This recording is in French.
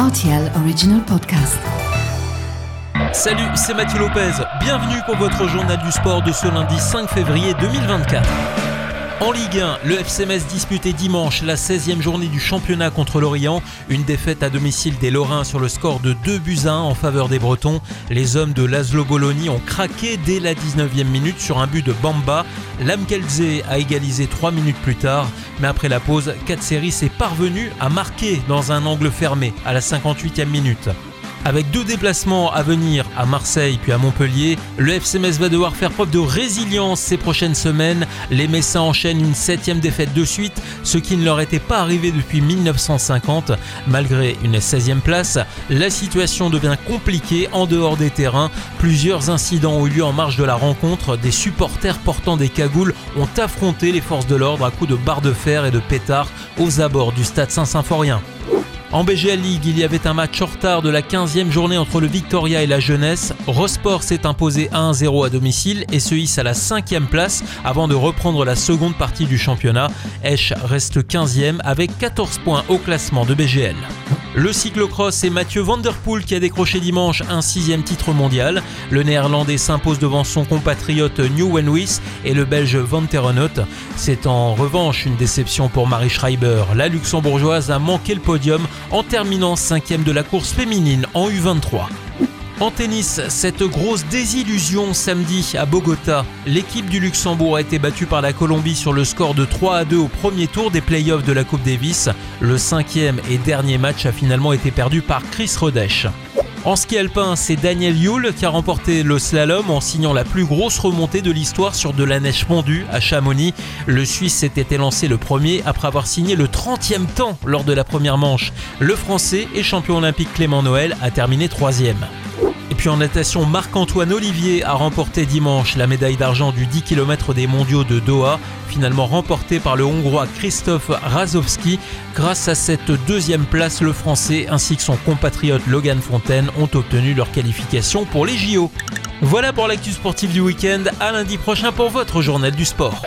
RTL Original Podcast. Salut, c'est Mathieu Lopez. Bienvenue pour votre journal du sport de ce lundi 5 février 2024. En Ligue 1, le FC Metz disputait dimanche la 16e journée du championnat contre l'Orient. Une défaite à domicile des Lorrains sur le score de 2 buts à 1 en faveur des Bretons. Les hommes de Laszlo Bologna ont craqué dès la 19e minute sur un but de Bamba. Lamkelze a égalisé 3 minutes plus tard, mais après la pause, Katseri s'est parvenu à marquer dans un angle fermé à la 58e minute. Avec deux déplacements à venir à Marseille puis à Montpellier, le FC Metz va devoir faire preuve de résilience ces prochaines semaines. Les Messins enchaînent une septième défaite de suite, ce qui ne leur était pas arrivé depuis 1950. Malgré une 16e place, la situation devient compliquée en dehors des terrains. Plusieurs incidents ont eu lieu en marge de la rencontre. Des supporters portant des cagoules ont affronté les forces de l'ordre à coups de barres de fer et de pétards aux abords du stade Saint-Symphorien. En BGL League, il y avait un match en retard de la 15e journée entre le Victoria et la Jeunesse. Rosport s'est imposé 1-0 à domicile et se hisse à la 5e place avant de reprendre la seconde partie du championnat. Esch reste 15e avec 14 points au classement de BGL. Le cyclocross, c'est Mathieu Van Der Poel qui a décroché dimanche un sixième titre mondial. Le néerlandais s'impose devant son compatriote New Wenwis et le belge Van Terenot. C'est en revanche une déception pour Marie Schreiber. La luxembourgeoise a manqué le podium en terminant cinquième de la course féminine en U23. En tennis, cette grosse désillusion samedi à Bogota. L'équipe du Luxembourg a été battue par la Colombie sur le score de 3 à 2 au premier tour des playoffs de la Coupe Davis. Le cinquième et dernier match a finalement été perdu par Chris Rodèche. En ski alpin, c'est Daniel Yule qui a remporté le slalom en signant la plus grosse remontée de l'histoire sur de la neige fondue à Chamonix. Le Suisse s'était élancé le premier après avoir signé le 30e temps lors de la première manche. Le Français et champion olympique Clément Noël a terminé troisième. Et puis en natation, Marc-Antoine Olivier a remporté dimanche la médaille d'argent du 10 km des mondiaux de Doha, finalement remportée par le Hongrois Christophe Razowski. Grâce à cette deuxième place, le Français ainsi que son compatriote Logan Fontaine ont obtenu leur qualification pour les JO. Voilà pour l'actu sportive du week-end. À lundi prochain pour votre journal du sport.